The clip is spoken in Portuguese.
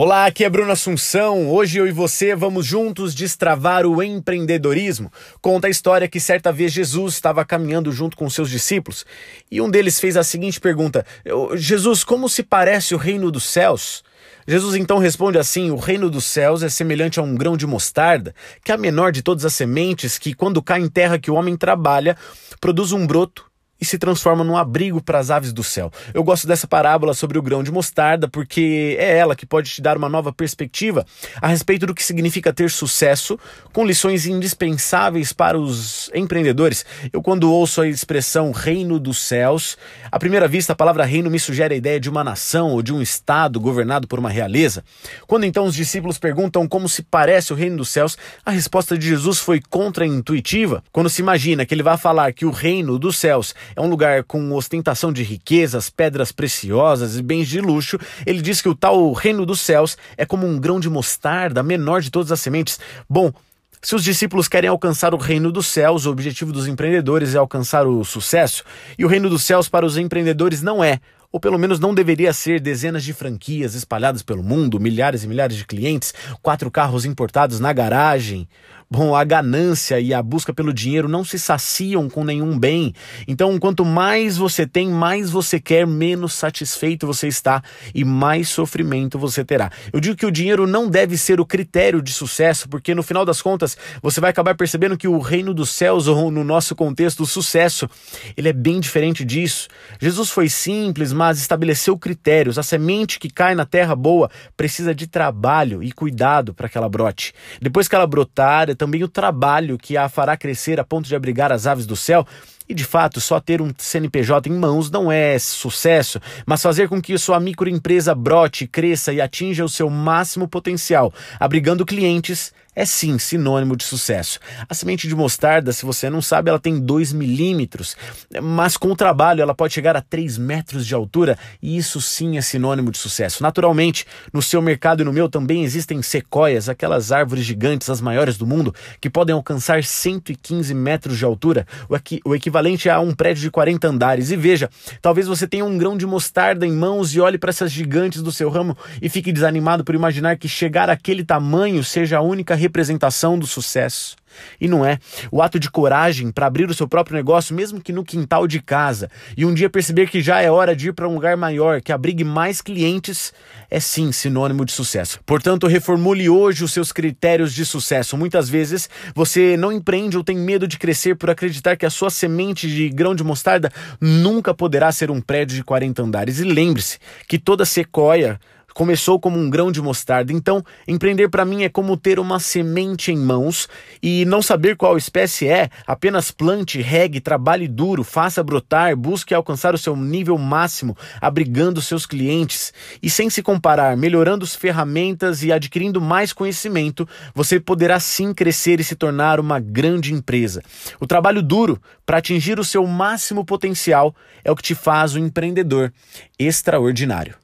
Olá, aqui é Bruno Assunção. Hoje eu e você vamos juntos destravar o empreendedorismo. Conta a história que certa vez Jesus estava caminhando junto com seus discípulos e um deles fez a seguinte pergunta: Jesus, como se parece o reino dos céus? Jesus então responde assim: O reino dos céus é semelhante a um grão de mostarda, que é a menor de todas as sementes, que, quando cai em terra que o homem trabalha, produz um broto e se transforma num abrigo para as aves do céu. Eu gosto dessa parábola sobre o grão de mostarda porque é ela que pode te dar uma nova perspectiva a respeito do que significa ter sucesso, com lições indispensáveis para os empreendedores. Eu, quando ouço a expressão reino dos céus, à primeira vista a palavra reino me sugere a ideia de uma nação ou de um estado governado por uma realeza. Quando então os discípulos perguntam como se parece o reino dos céus, a resposta de Jesus foi contra-intuitiva. Quando se imagina que ele vai falar que o reino dos céus é um lugar com ostentação de riquezas, pedras preciosas e bens de luxo. Ele diz que o tal reino dos céus é como um grão de mostarda, menor de todas as sementes. Bom, se os discípulos querem alcançar o reino dos céus, o objetivo dos empreendedores é alcançar o sucesso, e o reino dos céus para os empreendedores não é, ou pelo menos não deveria ser, dezenas de franquias espalhadas pelo mundo, milhares e milhares de clientes, quatro carros importados na garagem, Bom, a ganância e a busca pelo dinheiro não se saciam com nenhum bem. Então, quanto mais você tem, mais você quer, menos satisfeito você está e mais sofrimento você terá. Eu digo que o dinheiro não deve ser o critério de sucesso, porque no final das contas você vai acabar percebendo que o reino dos céus, ou no nosso contexto, o sucesso, ele é bem diferente disso. Jesus foi simples, mas estabeleceu critérios. A semente que cai na terra boa precisa de trabalho e cuidado para que ela brote. Depois que ela brotar, também o trabalho que a fará crescer a ponto de abrigar as aves do céu. E de fato, só ter um CNPJ em mãos não é sucesso, mas fazer com que sua microempresa brote, cresça e atinja o seu máximo potencial, abrigando clientes, é sim sinônimo de sucesso. A semente de mostarda, se você não sabe, ela tem 2 milímetros, mas com o trabalho ela pode chegar a 3 metros de altura e isso sim é sinônimo de sucesso. Naturalmente, no seu mercado e no meu também existem sequoias, aquelas árvores gigantes, as maiores do mundo, que podem alcançar 115 metros de altura, o equivalente a um prédio de 40 andares. E veja, talvez você tenha um grão de mostarda em mãos e olhe para essas gigantes do seu ramo e fique desanimado por imaginar que chegar àquele tamanho seja a única representação do sucesso. E não é. O ato de coragem para abrir o seu próprio negócio, mesmo que no quintal de casa, e um dia perceber que já é hora de ir para um lugar maior, que abrigue mais clientes, é sim sinônimo de sucesso. Portanto, reformule hoje os seus critérios de sucesso. Muitas vezes você não empreende ou tem medo de crescer por acreditar que a sua semente de grão de mostarda nunca poderá ser um prédio de 40 andares. E lembre-se que toda sequoia começou como um grão de mostarda. Então, empreender para mim é como ter uma semente em mãos e não saber qual espécie é, apenas plante, regue, trabalhe duro, faça brotar, busque alcançar o seu nível máximo, abrigando seus clientes e sem se comparar, melhorando as ferramentas e adquirindo mais conhecimento, você poderá sim crescer e se tornar uma grande empresa. O trabalho duro para atingir o seu máximo potencial é o que te faz um empreendedor extraordinário.